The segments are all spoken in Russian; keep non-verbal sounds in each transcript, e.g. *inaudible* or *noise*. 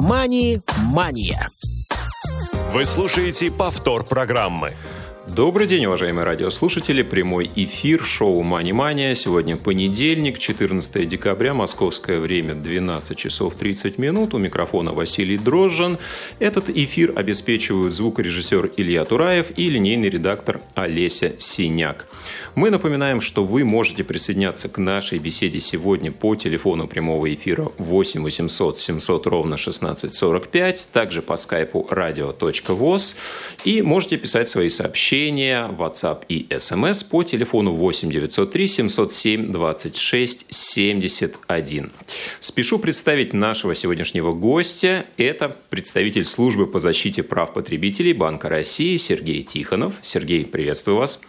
«Мани-мания». Вы слушаете повтор программы. Добрый день, уважаемые радиослушатели. Прямой эфир шоу «Мани Мания». Сегодня понедельник, 14 декабря, московское время, 12 часов 30 минут. У микрофона Василий Дрожжин. Этот эфир обеспечивают звукорежиссер Илья Тураев и линейный редактор Олеся Синяк. Мы напоминаем, что вы можете присоединяться к нашей беседе сегодня по телефону прямого эфира 8 800 700 ровно 1645, также по скайпу radio.voz и можете писать свои сообщения в WhatsApp и SMS по телефону 8 903 707 26 71. Спешу представить нашего сегодняшнего гостя. Это представитель службы по защите прав потребителей Банка России Сергей Тихонов. Сергей, приветствую вас.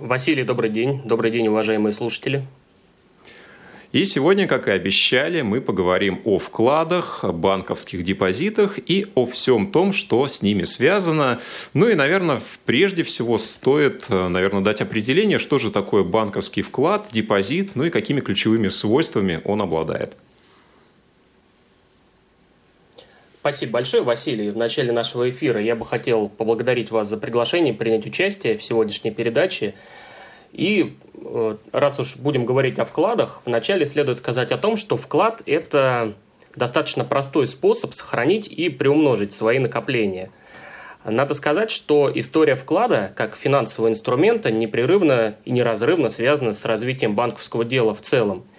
Василий, добрый день. Добрый день, уважаемые слушатели. И сегодня, как и обещали, мы поговорим о вкладах, банковских депозитах и о всем том, что с ними связано. Ну и, наверное, прежде всего стоит, наверное, дать определение, что же такое банковский вклад, депозит, ну и какими ключевыми свойствами он обладает. Спасибо большое, Василий. В начале нашего эфира я бы хотел поблагодарить вас за приглашение принять участие в сегодняшней передаче. И э, раз уж будем говорить о вкладах, вначале следует сказать о том, что вклад – это достаточно простой способ сохранить и приумножить свои накопления. Надо сказать, что история вклада как финансового инструмента непрерывно и неразрывно связана с развитием банковского дела в целом –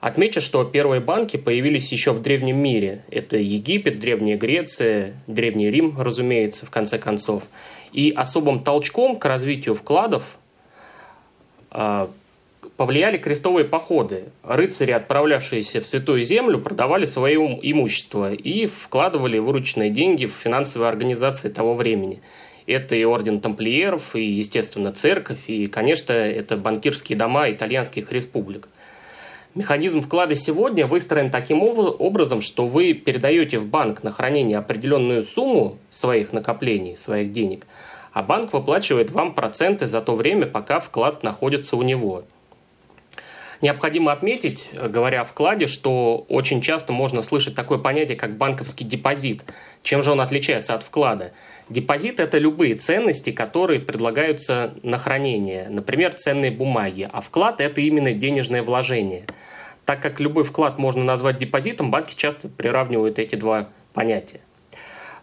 Отмечу, что первые банки появились еще в Древнем мире. Это Египет, Древняя Греция, Древний Рим, разумеется, в конце концов. И особым толчком к развитию вкладов повлияли крестовые походы. Рыцари, отправлявшиеся в Святую Землю, продавали свое имущество и вкладывали вырученные деньги в финансовые организации того времени. Это и орден тамплиеров, и, естественно, церковь, и, конечно, это банкирские дома итальянских республик – Механизм вклада сегодня выстроен таким образом, что вы передаете в банк на хранение определенную сумму своих накоплений, своих денег, а банк выплачивает вам проценты за то время, пока вклад находится у него. Необходимо отметить, говоря о вкладе, что очень часто можно слышать такое понятие, как банковский депозит. Чем же он отличается от вклада? Депозит – это любые ценности, которые предлагаются на хранение, например, ценные бумаги, а вклад – это именно денежное вложение. Так как любой вклад можно назвать депозитом, банки часто приравнивают эти два понятия.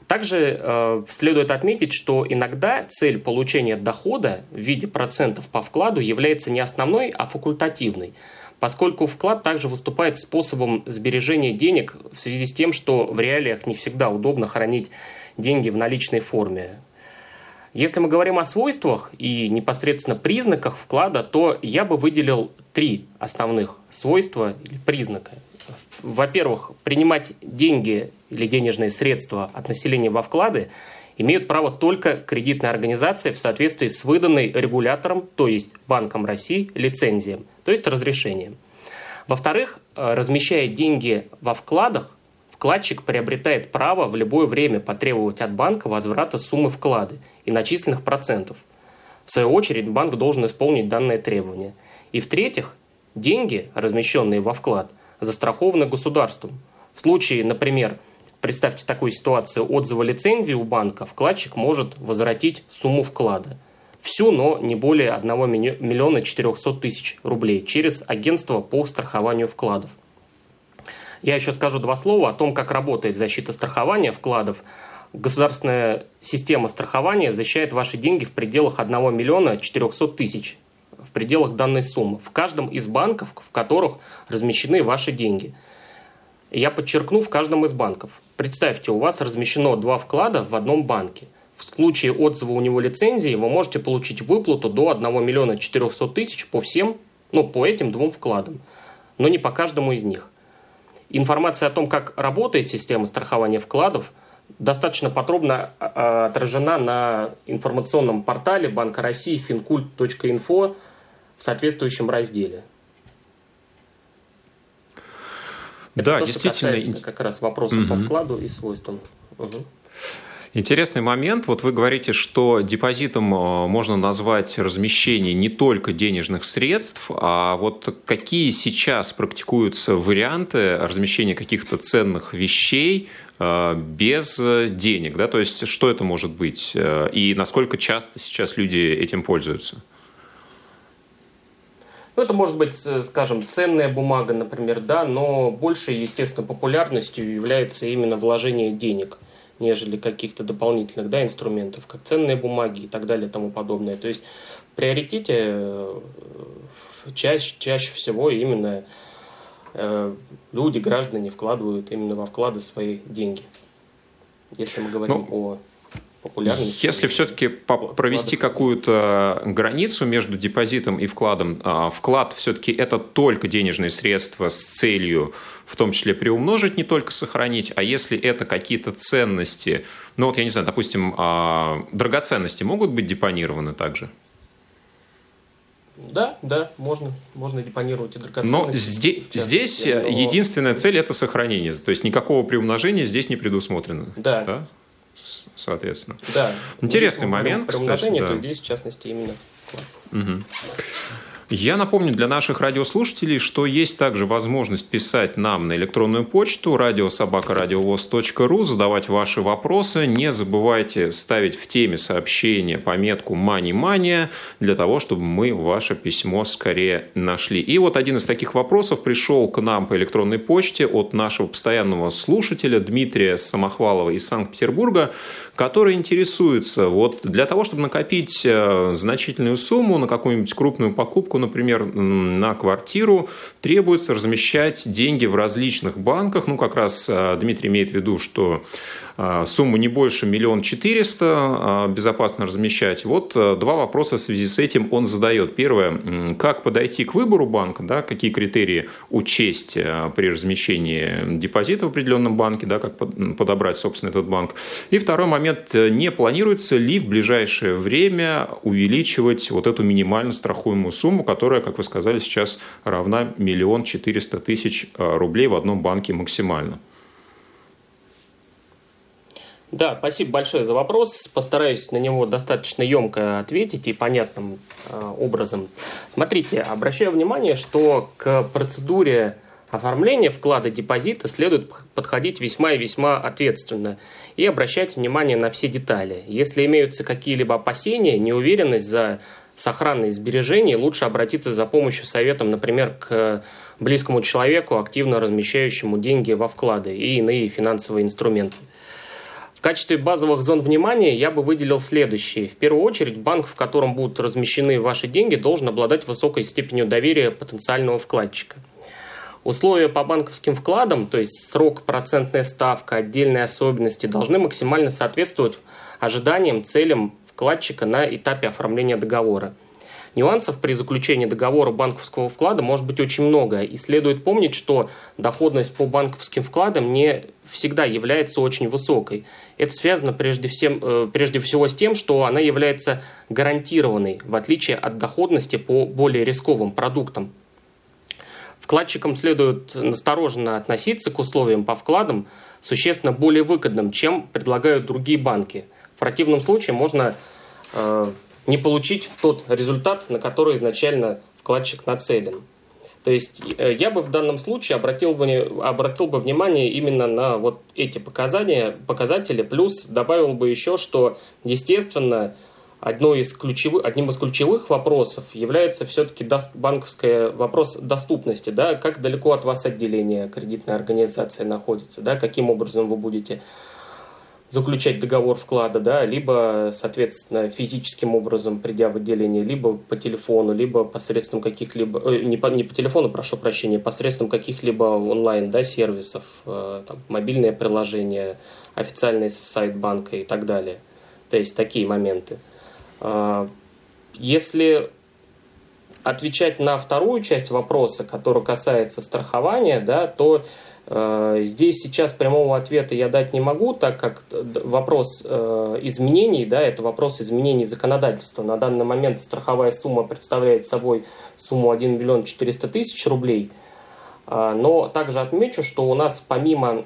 Также э, следует отметить, что иногда цель получения дохода в виде процентов по вкладу является не основной, а факультативной, поскольку вклад также выступает способом сбережения денег в связи с тем, что в реалиях не всегда удобно хранить деньги в наличной форме. Если мы говорим о свойствах и непосредственно признаках вклада, то я бы выделил три основных свойства или признака. Во-первых, принимать деньги или денежные средства от населения во вклады имеют право только кредитная организация в соответствии с выданной регулятором, то есть Банком России, лицензией, то есть разрешением. Во-вторых, размещая деньги во вкладах, вкладчик приобретает право в любое время потребовать от банка возврата суммы вклада и начисленных процентов. В свою очередь банк должен исполнить данное требование. И в-третьих, деньги, размещенные во вклад, застрахованы государством. В случае, например, представьте такую ситуацию отзыва лицензии у банка, вкладчик может возвратить сумму вклада. Всю, но не более 1 миллиона 400 тысяч рублей через агентство по страхованию вкладов. Я еще скажу два слова о том, как работает защита страхования вкладов. Государственная система страхования защищает ваши деньги в пределах 1 миллиона 400 тысяч, в пределах данной суммы, в каждом из банков, в которых размещены ваши деньги. Я подчеркну, в каждом из банков. Представьте, у вас размещено два вклада в одном банке. В случае отзыва у него лицензии вы можете получить выплату до 1 миллиона 400 тысяч по всем, ну, по этим двум вкладам, но не по каждому из них. Информация о том, как работает система страхования вкладов, достаточно подробно а, отражена на информационном портале Банка России fincult.info в соответствующем разделе. Это да, то, действительно. Что как раз вопросов угу. по вкладу и свойствам. Угу. Интересный момент. Вот вы говорите, что депозитом э, можно назвать размещение не только денежных средств, а вот какие сейчас практикуются варианты размещения каких-то ценных вещей э, без денег, да, то есть что это может быть э, и насколько часто сейчас люди этим пользуются? Ну, это может быть, скажем, ценная бумага, например, да, но большей, естественно, популярностью является именно вложение денег – нежели каких-то дополнительных да, инструментов, как ценные бумаги и так далее и тому подобное. То есть в приоритете э, чаще, чаще всего именно э, люди, граждане вкладывают именно во вклады свои деньги. Если мы говорим ну, о популярности. Если все-таки провести какую-то границу между депозитом и вкладом, а, вклад все-таки это только денежные средства с целью в том числе приумножить, не только сохранить, а если это какие-то ценности, ну вот я не знаю, допустим, а, драгоценности могут быть депонированы также? Да, да, можно, можно депонировать и драгоценности. Но здесь, здесь но... единственная цель – это сохранение. То есть никакого приумножения здесь не предусмотрено. Да. да? Соответственно. Да. Интересный момент, кстати. Да. здесь, в частности, именно. Угу. Я напомню для наших радиослушателей, что есть также возможность писать нам на электронную почту радиособакарадиовоз.ру, задавать ваши вопросы. Не забывайте ставить в теме сообщения пометку «Мани-мания» для того, чтобы мы ваше письмо скорее нашли. И вот один из таких вопросов пришел к нам по электронной почте от нашего постоянного слушателя Дмитрия Самохвалова из Санкт-Петербурга, который интересуется, вот для того, чтобы накопить э, значительную сумму на какую-нибудь крупную покупку, например, на квартиру, требуется размещать деньги в различных банках. Ну, как раз а, Дмитрий имеет в виду, что сумму не больше миллион четыреста а, безопасно размещать. Вот два вопроса в связи с этим он задает. Первое, как подойти к выбору банка, да, какие критерии учесть при размещении депозита в определенном банке, да, как подобрать, собственно, этот банк. И второй момент, не планируется ли в ближайшее время увеличивать вот эту минимально страхуемую сумму, которая, как вы сказали, сейчас равна миллион четыреста тысяч а, рублей в одном банке максимально. Да, спасибо большое за вопрос. Постараюсь на него достаточно емко ответить и понятным э, образом. Смотрите, обращаю внимание, что к процедуре оформления вклада депозита следует подходить весьма и весьма ответственно и обращать внимание на все детали. Если имеются какие-либо опасения, неуверенность за сохранность сбережений, лучше обратиться за помощью советом, например, к близкому человеку, активно размещающему деньги во вклады и иные финансовые инструменты. В качестве базовых зон внимания я бы выделил следующие. В первую очередь, банк, в котором будут размещены ваши деньги, должен обладать высокой степенью доверия потенциального вкладчика. Условия по банковским вкладам, то есть срок, процентная ставка, отдельные особенности, должны максимально соответствовать ожиданиям, целям вкладчика на этапе оформления договора. Нюансов при заключении договора банковского вклада может быть очень много, и следует помнить, что доходность по банковским вкладам не всегда является очень высокой. Это связано прежде, всем, э, прежде всего с тем, что она является гарантированной, в отличие от доходности по более рисковым продуктам. Вкладчикам следует настороженно относиться к условиям по вкладам, существенно более выгодным, чем предлагают другие банки – в противном случае можно э, не получить тот результат, на который изначально вкладчик нацелен. То есть э, я бы в данном случае обратил бы, обратил бы внимание именно на вот эти показания, показатели, плюс добавил бы еще, что, естественно, одной из ключевых, одним из ключевых вопросов является все-таки банковский вопрос доступности, да, как далеко от вас отделение кредитной организации находится, да, каким образом вы будете заключать договор вклада, да, либо, соответственно, физическим образом, придя в отделение, либо по телефону, либо посредством каких-либо, э, не, по, не по телефону, прошу прощения, посредством каких-либо онлайн, да, сервисов, э, там, мобильное приложение, официальный сайт банка и так далее. То есть такие моменты. Э, если отвечать на вторую часть вопроса, которая касается страхования, да, то здесь сейчас прямого ответа я дать не могу, так как вопрос э, изменений, да, это вопрос изменений законодательства. На данный момент страховая сумма представляет собой сумму 1 миллион 400 тысяч рублей. А, но также отмечу, что у нас помимо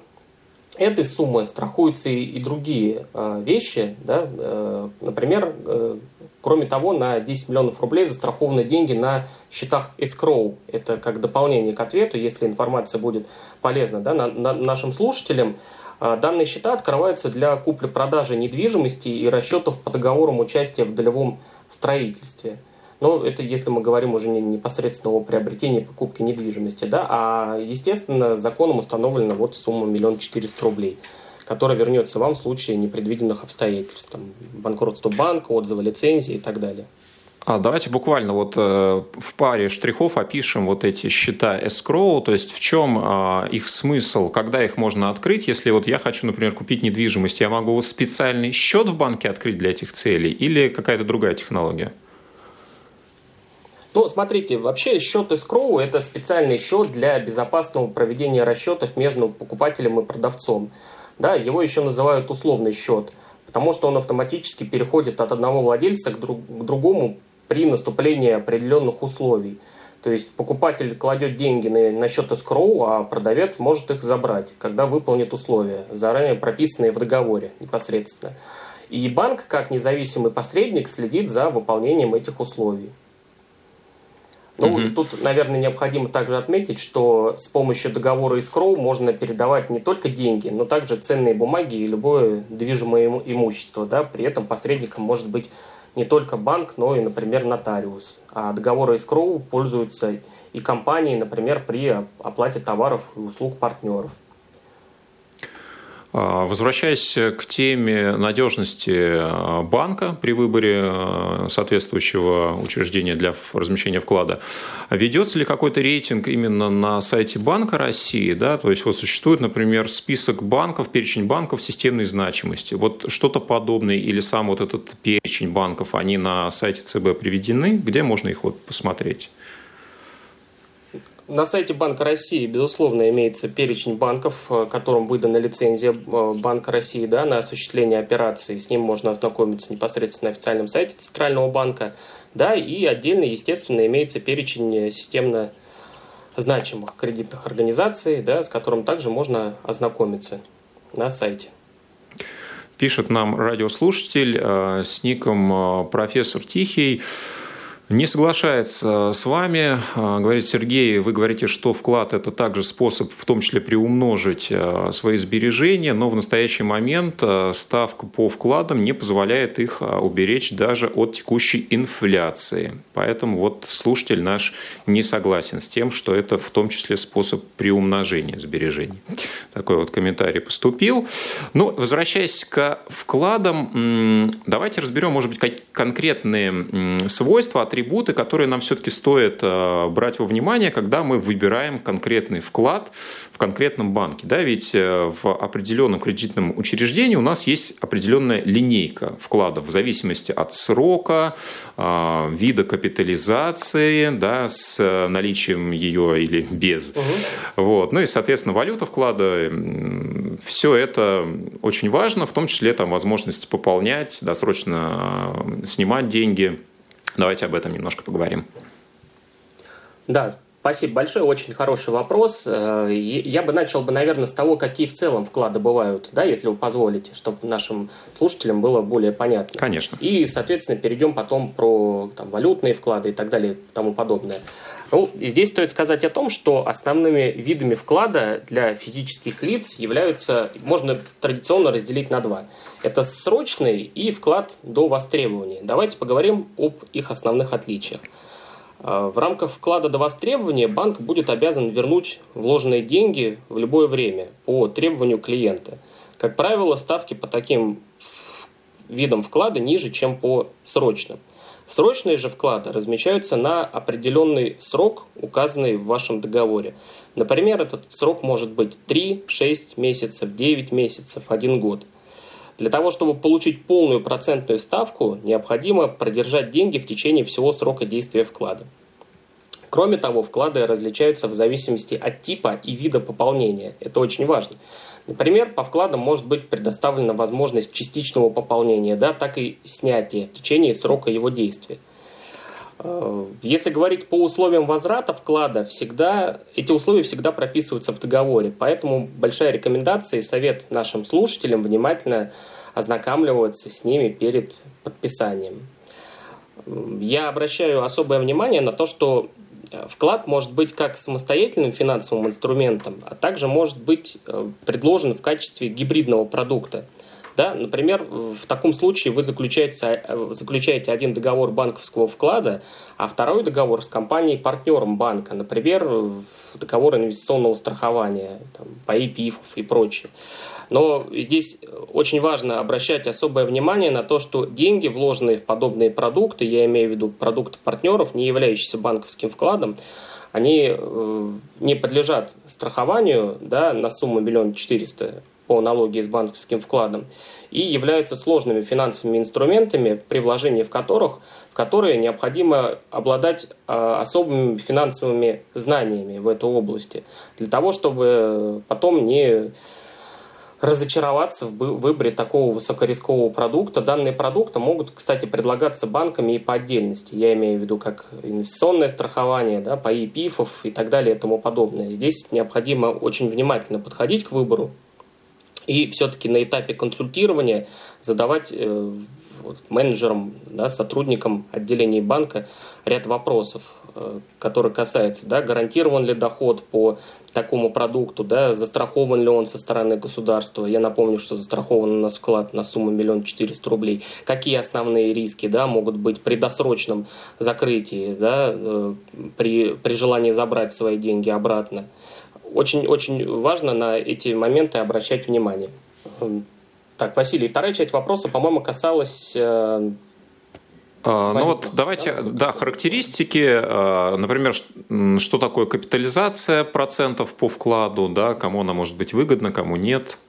этой суммы страхуются и, другие э, вещи. Да? Э, например, э, кроме того, на 10 миллионов рублей застрахованы деньги на счетах escrow. Это как дополнение к ответу, если информация будет полезна да, на, на нашим слушателям. Э, данные счета открываются для купли-продажи недвижимости и расчетов по договорам участия в долевом строительстве – но это если мы говорим уже не непосредственно о приобретении покупке недвижимости, да, а, естественно, законом установлена вот сумма миллион четыреста рублей которая вернется вам в случае непредвиденных обстоятельств, там, банкротства банка, отзыва лицензии и так далее. А давайте буквально вот э, в паре штрихов опишем вот эти счета escrow, то есть в чем э, их смысл, когда их можно открыть, если вот я хочу, например, купить недвижимость, я могу специальный счет в банке открыть для этих целей или какая-то другая технология? Ну, смотрите, вообще счет escrow – это специальный счет для безопасного проведения расчетов между покупателем и продавцом. Да, его еще называют условный счет, потому что он автоматически переходит от одного владельца к, друг, к другому при наступлении определенных условий. То есть покупатель кладет деньги на, на счет escrow, а продавец может их забрать, когда выполнит условия, заранее прописанные в договоре непосредственно. И банк, как независимый посредник, следит за выполнением этих условий. Ну, угу. тут, наверное, необходимо также отметить, что с помощью договора Искроу можно передавать не только деньги, но также ценные бумаги и любое движимое имущество. Да? При этом посредником может быть не только банк, но и, например, нотариус. А договоры Искроу пользуются и компании, например, при оплате товаров и услуг партнеров. А, возвращаясь к теме надежности а, банка при выборе а, соответствующего учреждения для размещения вклада, ведется ли какой-то рейтинг именно на сайте Банка России? Да? То есть вот существует, например, список банков, перечень банков системной значимости. Вот что-то подобное или сам вот этот перечень банков, они на сайте ЦБ приведены? Где можно их вот посмотреть? На сайте Банка России, безусловно, имеется перечень банков, э, которым выдана лицензия э, Банка России да, на осуществление операций. С ним можно ознакомиться непосредственно на официальном сайте Центрального банка. Да, и отдельно, естественно, имеется перечень системно значимых кредитных организаций, да, с которым также можно ознакомиться на сайте. Пишет нам радиослушатель э, с ником профессор Тихий. Не соглашается с вами. А, говорит Сергей, вы говорите, что вклад – это также способ в том числе приумножить а, свои сбережения, но в настоящий момент а, ставка по вкладам не позволяет их уберечь даже от текущей инфляции. Поэтому вот слушатель наш не согласен с тем, что это в том числе способ приумножения сбережений. Такой вот комментарий поступил. Ну, возвращаясь к вкладам, давайте разберем, может быть, конкретные свойства, атрибуты атрибуты, которые нам все-таки стоит э, брать во внимание, когда мы выбираем конкретный вклад в конкретном банке. Да, ведь э, в определенном кредитном учреждении у нас есть определенная линейка вкладов в зависимости от срока, э, вида капитализации, да, с наличием ее или без. Угу. Вот. Ну и, соответственно, валюта вклада, все это очень важно, в том числе там, возможность пополнять, досрочно снимать деньги – Давайте об этом немножко поговорим. Да, Спасибо большое, очень хороший вопрос. Э, я бы начал бы, наверное, с того, какие в целом вклады бывают, да, если вы позволите, чтобы нашим слушателям было более понятно. Конечно. И, соответственно, перейдем потом про там, валютные вклады и так далее и тому подобное. Ну, здесь стоит сказать о том, что основными видами вклада для физических лиц являются, можно традиционно разделить на два. Это срочный и вклад до востребования. Давайте поговорим об их основных отличиях. А, в рамках вклада до востребования банк будет обязан вернуть вложенные деньги в любое время по требованию клиента. Как правило, ставки по таким видам вклада ниже, чем по срочным. Срочные же вклады размещаются на определенный срок, указанный в вашем договоре. Например, этот срок может быть 3, 6 месяцев, 9 месяцев, 1 год – для того, чтобы получить полную процентную ставку, необходимо продержать деньги в течение всего срока действия вклада. Кроме того, вклады различаются в зависимости от типа и вида пополнения. Это очень важно. Например, по вкладам может быть предоставлена возможность частичного пополнения, да, так и снятия в течение срока его действия. Э, если говорить по условиям возврата вклада, всегда, эти условия всегда прописываются в договоре. Поэтому большая рекомендация и совет нашим слушателям внимательно ознакомливаться с ними перед подписанием. Я обращаю особое внимание на то, что э, вклад может быть как самостоятельным финансовым инструментом, а также может быть э, предложен в качестве гибридного продукта – да? Например, в таком случае вы заключаете, э, заключаете один договор банковского вклада, а второй договор с компанией-партнером банка, например, договор инвестиционного страхования, там, ПАИ, ПИФов и прочее. Но здесь очень важно обращать особое внимание на то, что деньги, вложенные в подобные продукты, я имею в виду продукты партнеров, не являющиеся банковским вкладом, они э, не подлежат страхованию да, на сумму миллион четыреста по аналогии с банковским вкладом и являются сложными финансовыми инструментами, при вложении в которых в которые необходимо обладать а, особыми финансовыми знаниями в этой области, для того, чтобы потом не разочароваться в выборе такого высокорискового продукта. Данные продукты могут, кстати, предлагаться банками и по отдельности. Я имею в виду как инвестиционное страхование, да, по ИПИФов и так далее и тому подобное. Здесь необходимо очень внимательно подходить к выбору и все-таки на этапе консультирования задавать э, менеджерам, да, сотрудникам отделений банка ряд вопросов, э, которые касаются, да, гарантирован ли доход по такому продукту, да, застрахован ли он со стороны государства. Я напомню, что застрахован у нас вклад на сумму миллион четыреста рублей. Какие основные риски да, могут быть при досрочном закрытии, да, э, при, при желании забрать свои деньги обратно очень-очень важно на эти моменты обращать внимание. Эм, так, Василий, вторая часть вопроса, по-моему, касалась а, ну вот давайте, да, да характеристики, э, например, что такое капитализация процентов по вкладу, да, кому она может быть выгодна, кому нет.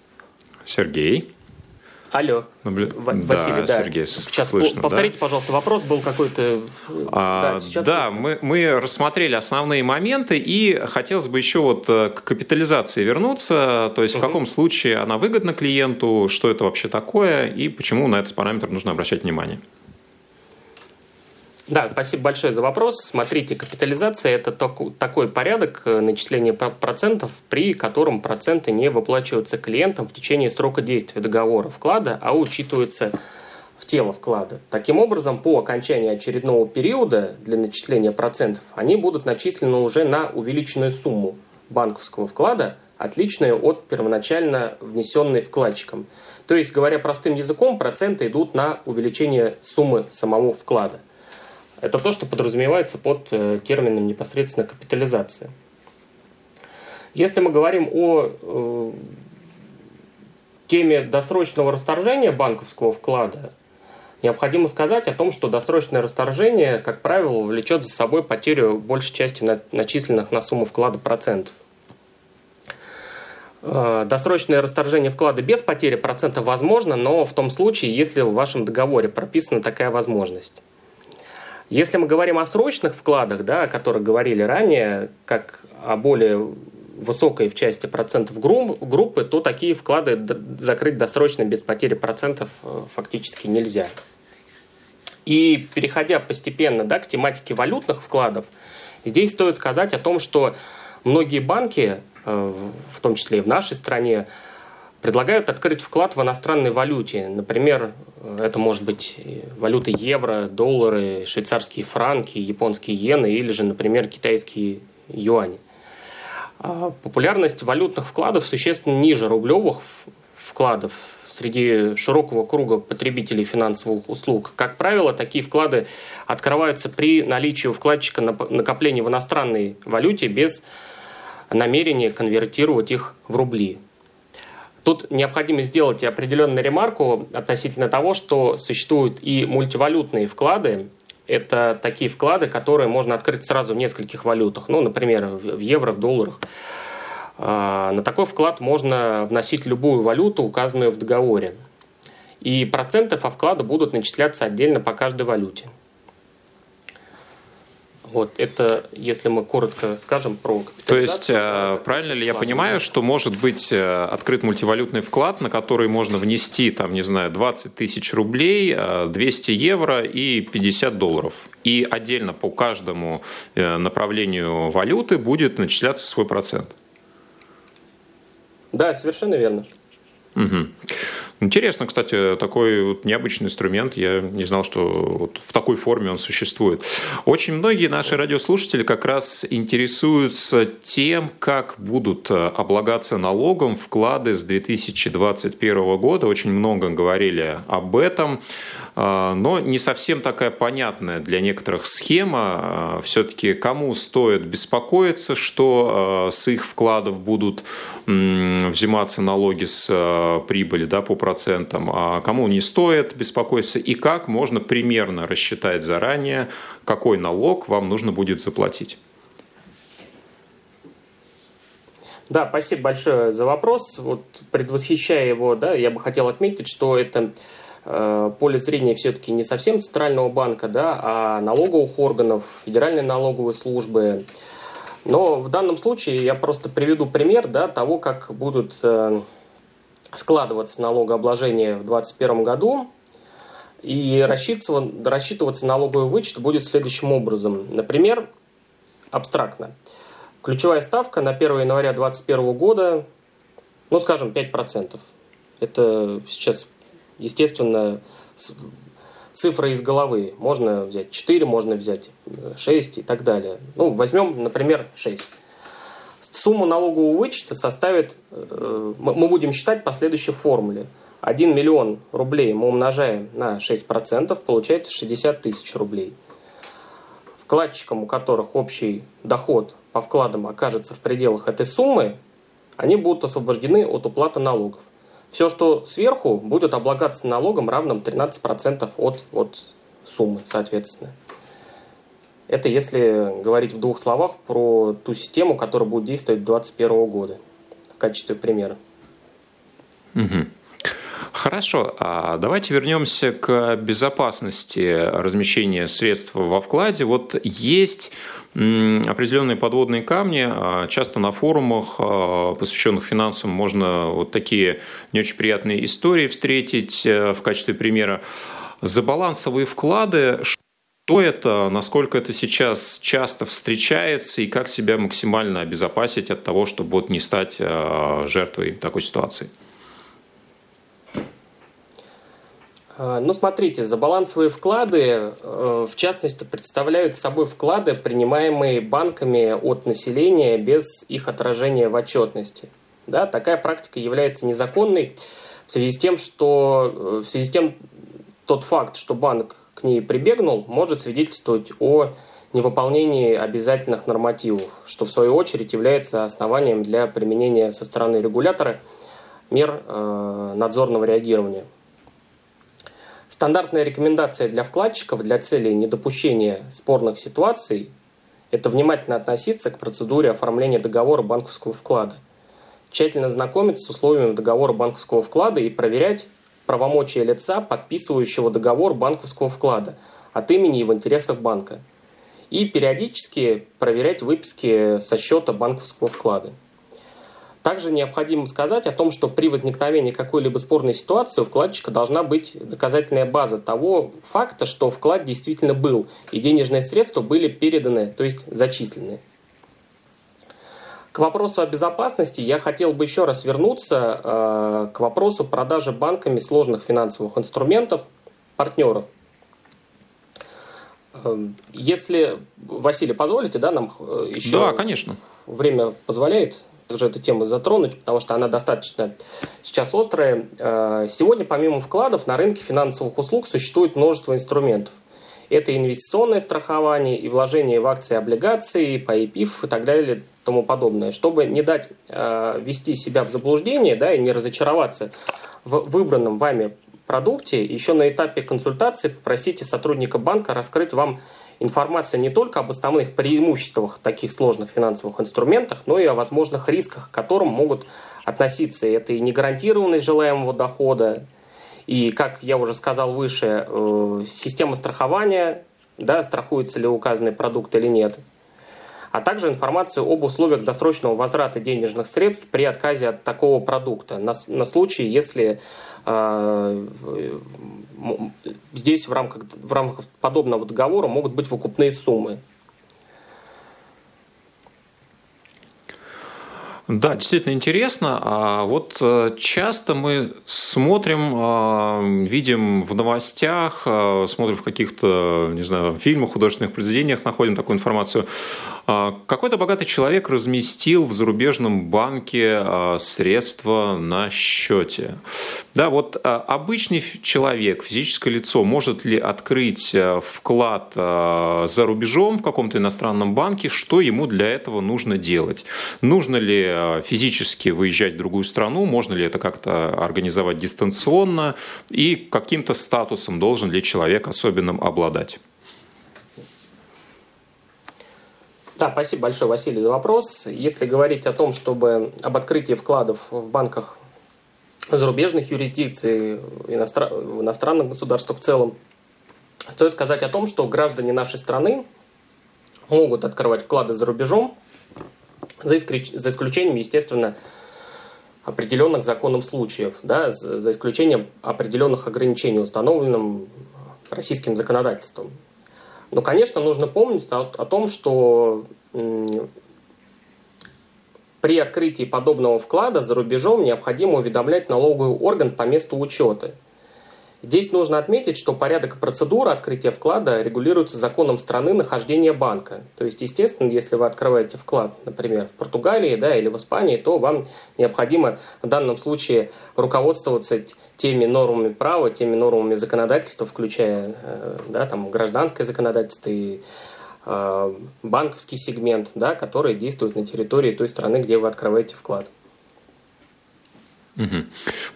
Сергей. Алло, Наблю... Василий, да, да. Сергей, сейчас слышно, повторите, да? пожалуйста, вопрос был какой-то. А, да, сейчас да мы, мы рассмотрели основные моменты и хотелось бы еще вот э, к капитализации вернуться, то есть угу. в каком случае она выгодна клиенту, что это вообще такое и почему на этот параметр нужно обращать внимание. Да, спасибо большое за вопрос. Смотрите, капитализация – это такой порядок э, начисления процентов, при котором проценты не выплачиваются клиентам в течение срока действия договора вклада, а учитываются в тело вклада. Таким образом, по окончании очередного периода для начисления процентов они будут начислены уже на увеличенную сумму банковского вклада, отличную от первоначально внесенной вкладчиком. То есть, говоря простым языком, проценты идут на увеличение суммы самого вклада – это то, что подразумевается под э, термином непосредственно капитализация. Если мы говорим о э, теме досрочного расторжения банковского вклада, необходимо сказать о том, что досрочное расторжение, как правило, влечет за собой потерю большей части начисленных на сумму вклада процентов. Э, досрочное расторжение вклада без потери процента возможно, но в том случае, если в вашем договоре прописана такая возможность. Если мы говорим о срочных вкладах, да, о которых говорили ранее, как о более высокой в части процентов группы, то такие вклады закрыть досрочно без потери процентов э, фактически нельзя. И переходя постепенно да, к тематике валютных вкладов, здесь стоит сказать о том, что многие банки, э, в том числе и в нашей стране, предлагают открыть вклад в иностранной валюте. Например, это может быть валюты евро, доллары, швейцарские франки, японские иены или же, например, китайские юани. А популярность валютных вкладов существенно ниже рублевых вкладов среди широкого круга потребителей финансовых услуг. Как правило, такие вклады открываются при наличии у вкладчика накоплений в иностранной валюте без намерения конвертировать их в рубли. Тут необходимо сделать определенную ремарку относительно того, что существуют и мультивалютные вклады. Это такие вклады, которые можно открыть сразу в нескольких валютах. Ну, например, в евро, в долларах. А, на такой вклад можно вносить любую валюту, указанную в договоре. И проценты по вкладу будут начисляться отдельно по каждой валюте. Вот это, если мы коротко скажем про капитализацию. То есть, э, правильно ли я понимаю, что может быть э, открыт мультивалютный вклад, на который можно внести, там, не знаю, 20 тысяч рублей, 200 э, евро и 50 долларов? И отдельно по каждому направлению валюты будет начисляться свой процент? Да, совершенно верно. Угу. Интересно, кстати, такой вот необычный инструмент. Я не знал, что вот в такой форме он существует. Очень многие наши радиослушатели как раз интересуются тем, как будут э, облагаться налогом вклады с 2021 года. Очень много говорили об этом, но не совсем такая понятная для некоторых схема. Э, Все-таки кому стоит беспокоиться, что с их вкладов будут взиматься налоги с прибыли да, по процентам, а кому не стоит беспокоиться и как можно примерно рассчитать заранее, какой налог вам нужно будет заплатить. Да, спасибо большое за вопрос. Вот предвосхищая его, да, я бы хотел отметить, что это поле зрения все-таки не совсем центрального банка, да, а налоговых органов, Федеральной налоговой службы. Но в данном случае я просто приведу пример да, того, как будут э, складываться налогообложение в 2021 году. И рассчитываться, рассчитываться налоговый вычет будет следующим образом. Например, абстрактно. Ключевая ставка на 1 января 2021 года, ну, скажем, 5%. Это сейчас, естественно, цифры из головы. Можно взять 4, можно взять 6 и так далее. Ну, возьмем, например, 6. Сумма налогового вычета составит, э, мы будем считать по следующей формуле. 1 миллион рублей мы умножаем на 6%, получается 60 тысяч рублей. Вкладчикам, у которых общий доход по вкладам окажется в пределах этой суммы, они будут освобождены от уплаты налогов. Все, что сверху, будет облагаться налогом, равным 13% от, от суммы, соответственно. Это если говорить в двух словах про ту систему, которая будет действовать 2021 года в качестве примера. Угу. Хорошо, а давайте вернемся к безопасности размещения средств во вкладе. Вот есть определенные подводные камни. А часто на форумах, а, посвященных финансам, можно вот такие не очень приятные истории встретить э, в качестве примера. За балансовые вклады что это, насколько это сейчас часто встречается и как себя максимально обезопасить от того, чтобы вот не стать э, жертвой такой ситуации? Э, ну, смотрите, за балансовые вклады, э, в частности, представляют собой вклады, принимаемые банками от населения без их отражения в отчетности. Да, такая практика является незаконной в связи с тем, что в связи с тем тот факт, что банк к ней прибегнул, может свидетельствовать о невыполнении обязательных нормативов, что в свою очередь является основанием для применения со стороны регулятора мер э, надзорного реагирования. Стандартная рекомендация для вкладчиков для целей недопущения спорных ситуаций – это внимательно относиться к процедуре оформления договора банковского вклада, тщательно знакомиться с условиями договора банковского вклада и проверять правомочия лица, подписывающего договор банковского вклада от имени и в интересах банка. И периодически проверять выписки со счета банковского вклада. Также необходимо сказать о том, что при возникновении какой-либо спорной ситуации у вкладчика должна быть доказательная база того факта, что вклад действительно был и денежные средства были переданы, то есть зачислены. К вопросу о безопасности я хотел бы еще раз вернуться э, к вопросу продажи банками сложных финансовых инструментов партнеров. Э, если, Василий, позволите, да, нам э, еще... Да, конечно. Время позволяет также эту тему затронуть, потому что она достаточно сейчас острая. Э, сегодня, помимо вкладов, на рынке финансовых услуг существует множество инструментов. Это инвестиционное страхование и вложение в акции, облигации, по ИПИФ и так далее тому подобное. Чтобы не дать э, вести себя в заблуждение да, и не разочароваться в выбранном вами продукте, еще на этапе консультации попросите сотрудника банка раскрыть вам информацию не только об основных преимуществах таких сложных финансовых инструментах, но и о возможных рисках, к которым могут относиться. Это и негарантированность желаемого дохода, и, как я уже сказал выше, э, система страхования да, страхуется ли указанный продукт или нет, а также информацию об условиях досрочного возврата денежных средств при отказе от такого продукта на, на случай, если э, здесь в рамках, в рамках подобного договора могут быть выкупные суммы. Да, действительно интересно. А вот э, часто мы смотрим, а, видим в новостях, а, смотрим в каких-то, не знаю, фильмах, художественных произведениях, находим такую информацию. Какой-то богатый человек разместил в зарубежном банке средства на счете. Да, вот обычный человек, физическое лицо, может ли открыть вклад за рубежом в каком-то иностранном банке? Что ему для этого нужно делать? Нужно ли Э, физически выезжать в другую страну, можно ли это как-то организовать дистанционно и каким-то статусом должен ли человек особенным обладать? Да, спасибо большое, Василий, за вопрос. Если говорить о том, чтобы об открытии вкладов в банках зарубежных юрисдикций, иностран... иностранных государствах в целом, стоит сказать о том, что граждане нашей страны могут открывать вклады за рубежом за, исключ... за исключением, естественно, определенных законом случаев, да, за исключением определенных ограничений, установленным российским законодательством. Но, конечно, нужно помнить о, о том, что при открытии подобного вклада за рубежом необходимо уведомлять налоговый орган по месту учета – Здесь нужно отметить, что порядок и процедура открытия вклада регулируются законом страны нахождения банка. То есть, естественно, если вы открываете вклад, например, в Португалии да, или в Испании, то вам необходимо в данном случае руководствоваться теми нормами права, теми нормами законодательства, включая э, да, там, гражданское законодательство и э, банковский сегмент, да, который действует на территории той страны, где вы открываете вклад. Угу.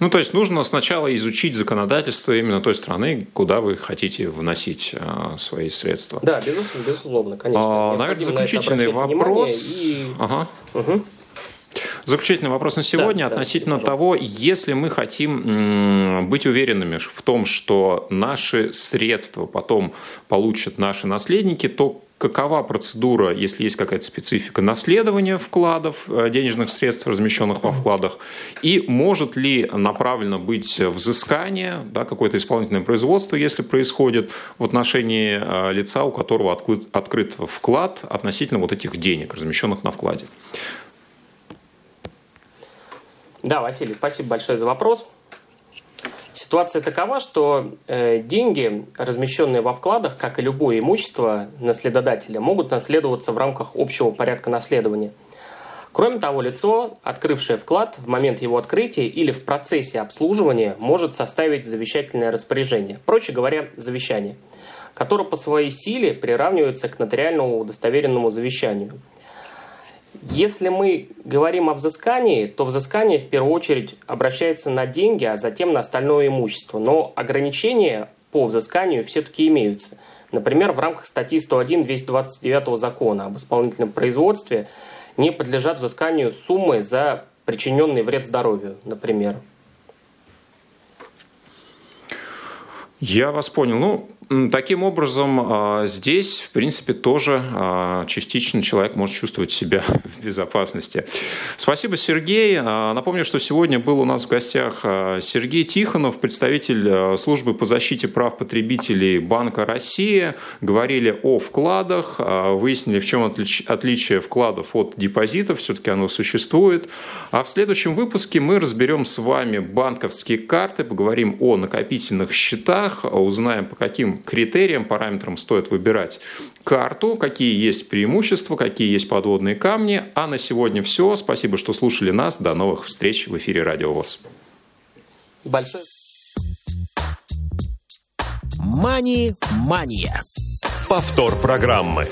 Ну, то есть нужно сначала изучить законодательство именно той страны, куда вы хотите вносить а, свои средства. Да, безусловно, безусловно конечно. А, наверное, заключительный на вопрос. И... Ага. Угу. Заключительный вопрос на сегодня да, относительно да, того, если мы хотим быть уверенными в том, что наши средства потом получат наши наследники, то какова процедура, если есть какая-то специфика наследования вкладов, э, денежных средств, размещенных во вкладах, и может ли направлено быть взыскание, да, какое-то исполнительное производство, если происходит в отношении э, лица, у которого открыт, открыт вклад относительно вот этих денег, размещенных на вкладе. Да, Василий, спасибо большое за вопрос. Ситуация такова, что э, деньги, размещенные во вкладах, как и любое имущество наследодателя, могут наследоваться в рамках общего порядка наследования. Кроме того, лицо, открывшее вклад в момент его открытия или в процессе обслуживания, может составить завещательное распоряжение, проще говоря, завещание, которое по своей силе приравнивается к нотариальному удостоверенному завещанию – если мы говорим о взыскании, то взыскание в первую очередь обращается на деньги, а затем на остальное имущество. Но ограничения по взысканию все-таки имеются. Например, в рамках статьи 101 229 закона об исполнительном производстве не подлежат взысканию суммы за причиненный вред здоровью, например. Я вас понял. Ну, Таким образом, а, здесь, в принципе, тоже а, частично человек может чувствовать себя *laughs* в безопасности. Спасибо, Сергей. А, напомню, что сегодня был у нас в гостях Сергей Тихонов, представитель службы по защите прав потребителей Банка России. Говорили о вкладах, выяснили, в чем отличие вкладов от депозитов, все-таки оно существует. А в следующем выпуске мы разберем с вами банковские карты, поговорим о накопительных счетах, узнаем, по каким критериям, параметрам стоит выбирать карту, какие есть преимущества, какие есть подводные камни. А на сегодня все. Спасибо, что слушали нас. До новых встреч в эфире Радио ВОЗ. Большое. Мани-мания. Повтор программы.